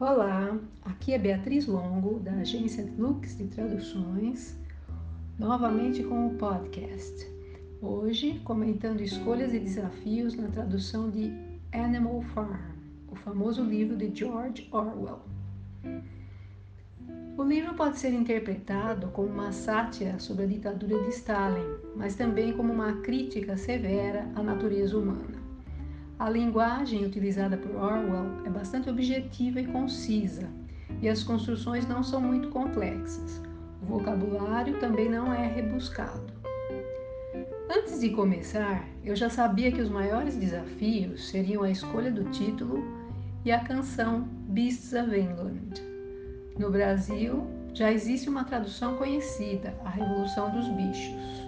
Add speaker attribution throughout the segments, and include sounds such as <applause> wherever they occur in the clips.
Speaker 1: Olá, aqui é Beatriz Longo, da agência Lux de Traduções, novamente com o podcast. Hoje, comentando escolhas e desafios na tradução de Animal Farm, o famoso livro de George Orwell. O livro pode ser interpretado como uma sátira sobre a ditadura de Stalin, mas também como uma crítica severa à natureza humana. A linguagem utilizada por Orwell é bastante objetiva e concisa, e as construções não são muito complexas. O vocabulário também não é rebuscado. Antes de começar, eu já sabia que os maiores desafios seriam a escolha do título e a canção Beasts of England. No Brasil, já existe uma tradução conhecida, A Revolução dos Bichos.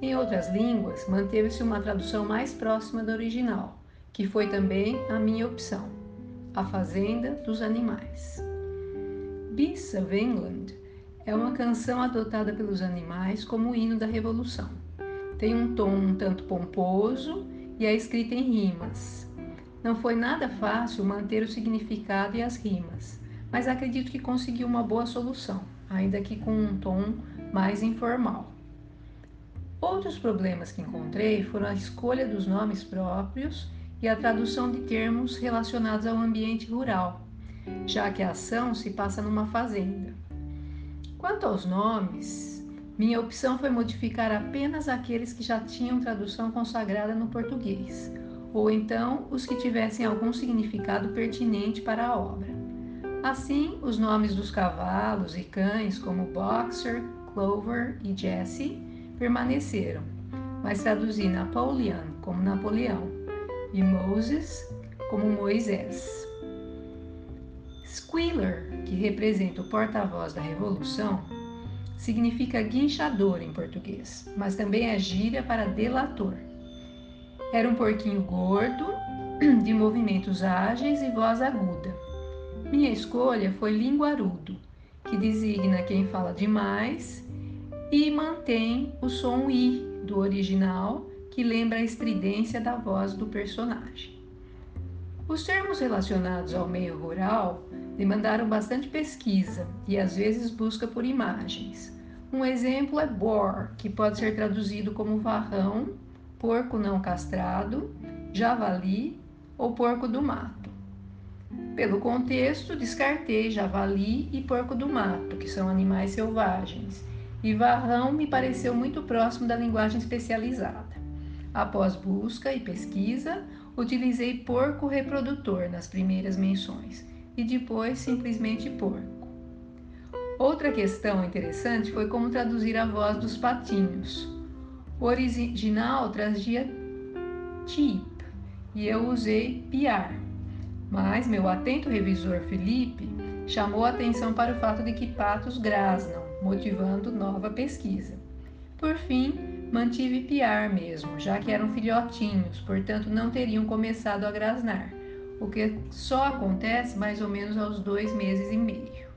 Speaker 1: Em outras línguas, manteve-se uma tradução mais próxima do original, que foi também a minha opção, A Fazenda dos Animais. Beasts of England é uma canção adotada pelos animais como hino da Revolução. Tem um tom um tanto pomposo e é escrita em rimas. Não foi nada fácil manter o significado e as rimas, mas acredito que consegui uma boa solução, ainda que com um tom mais informal. Outros problemas que encontrei foram a escolha dos nomes próprios e a tradução de termos relacionados ao ambiente rural, já que a ação se passa numa fazenda. Quanto aos nomes, minha opção foi modificar apenas aqueles que já tinham tradução consagrada no português, ou então os que tivessem algum significado pertinente para a obra. Assim, os nomes dos cavalos e cães, como Boxer, Clover e Jesse, permaneceram, mas traduzi Napoleon como Napoleão e Moses como Moisés. Squealer, que representa o porta-voz da revolução, significa guinchador em português, mas também é gíria para delator. Era um porquinho gordo, <clears throat> de movimentos ágeis e voz aguda. Minha escolha foi linguarudo, que designa quem fala demais e mantém o som i do original que lembra a estridência da voz do personagem. Os termos relacionados ao meio rural demandaram bastante pesquisa e às vezes busca por imagens. Um exemplo é boar, que pode ser traduzido como varrão, porco não castrado, javali ou porco do mato. Pelo contexto, descartei javali e porco do mato, que são animais selvagens, e varrão me pareceu muito próximo da linguagem especializada. Após busca e pesquisa, utilizei porco reprodutor nas primeiras menções e depois simplesmente porco. Outra questão interessante foi como traduzir a voz dos patinhos. O original trazia tip e eu usei piar, mas meu atento revisor Felipe chamou atenção para o fato de que patos grasnam, motivando nova pesquisa. Por fim, Mantive piar mesmo, já que eram filhotinhos, portanto não teriam começado a grasnar, o que só acontece mais ou menos aos dois meses e meio.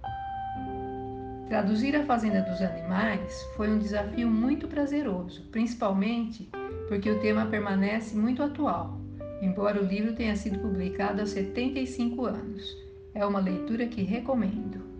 Speaker 1: Traduzir a Fazenda dos Animais foi um desafio muito prazeroso, principalmente porque o tema permanece muito atual, embora o livro tenha sido publicado há 75 anos. É uma leitura que recomendo.